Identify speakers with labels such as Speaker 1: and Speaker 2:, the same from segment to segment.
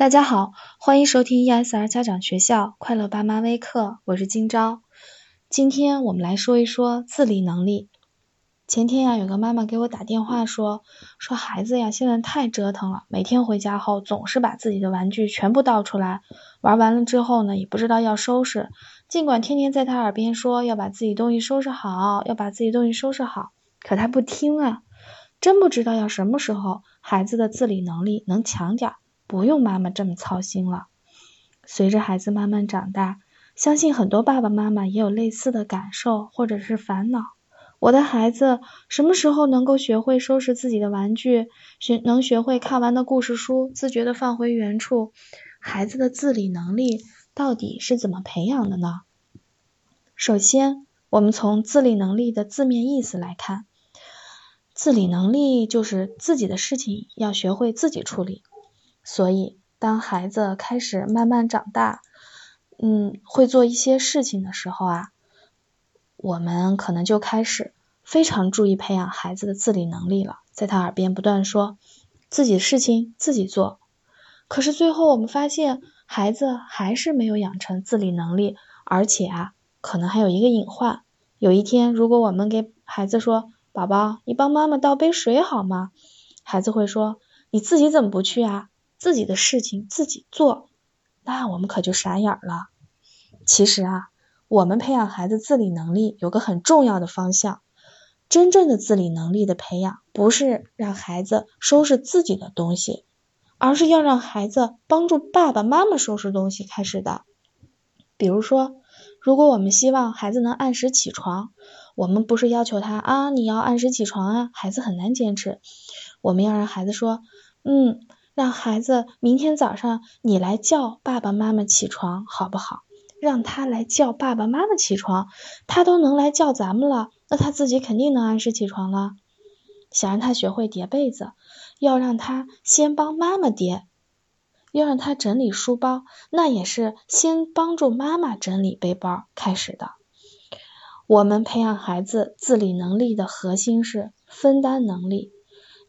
Speaker 1: 大家好，欢迎收听 ESR 家长学校快乐爸妈微课，我是今朝。今天我们来说一说自理能力。前天呀，有个妈妈给我打电话说，说孩子呀现在太折腾了，每天回家后总是把自己的玩具全部倒出来，玩完了之后呢，也不知道要收拾。尽管天天在他耳边说要把自己东西收拾好，要把自己东西收拾好，可他不听啊。真不知道要什么时候孩子的自理能力能强点。不用妈妈这么操心了。随着孩子慢慢长大，相信很多爸爸妈妈也有类似的感受或者是烦恼。我的孩子什么时候能够学会收拾自己的玩具，学能学会看完的故事书自觉的放回原处？孩子的自理能力到底是怎么培养的呢？首先，我们从自理能力的字面意思来看，自理能力就是自己的事情要学会自己处理。所以，当孩子开始慢慢长大，嗯，会做一些事情的时候啊，我们可能就开始非常注意培养孩子的自理能力了，在他耳边不断说自己的事情自己做。可是最后我们发现，孩子还是没有养成自理能力，而且啊，可能还有一个隐患。有一天，如果我们给孩子说：“宝宝，你帮妈妈倒杯水好吗？”孩子会说：“你自己怎么不去啊？”自己的事情自己做，那我们可就傻眼了。其实啊，我们培养孩子自理能力有个很重要的方向，真正的自理能力的培养，不是让孩子收拾自己的东西，而是要让孩子帮助爸爸妈妈收拾东西开始的。比如说，如果我们希望孩子能按时起床，我们不是要求他啊，你要按时起床啊，孩子很难坚持。我们要让孩子说，嗯。让孩子明天早上你来叫爸爸妈妈起床，好不好？让他来叫爸爸妈妈起床，他都能来叫咱们了，那他自己肯定能按时起床了。想让他学会叠被子，要让他先帮妈妈叠；要让他整理书包，那也是先帮助妈妈整理背包开始的。我们培养孩子自理能力的核心是分担能力。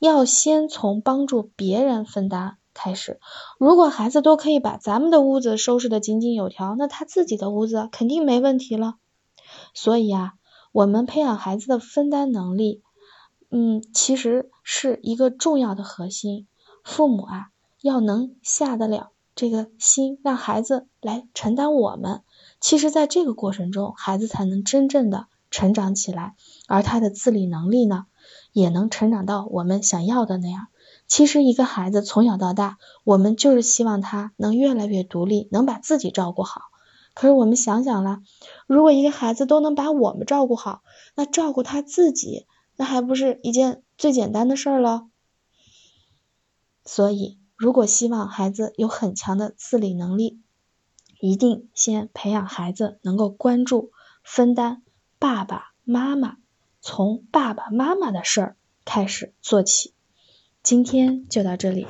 Speaker 1: 要先从帮助别人分担开始。如果孩子都可以把咱们的屋子收拾的井井有条，那他自己的屋子肯定没问题了。所以啊，我们培养孩子的分担能力，嗯，其实是一个重要的核心。父母啊，要能下得了这个心，让孩子来承担我们。其实，在这个过程中，孩子才能真正的成长起来，而他的自理能力呢？也能成长到我们想要的那样。其实一个孩子从小到大，我们就是希望他能越来越独立，能把自己照顾好。可是我们想想了，如果一个孩子都能把我们照顾好，那照顾他自己，那还不是一件最简单的事儿了？所以，如果希望孩子有很强的自理能力，一定先培养孩子能够关注、分担爸爸妈妈。从爸爸妈妈的事儿开始做起。今天就到这里，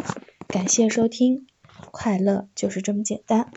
Speaker 1: 感谢收听，快乐就是这么简单。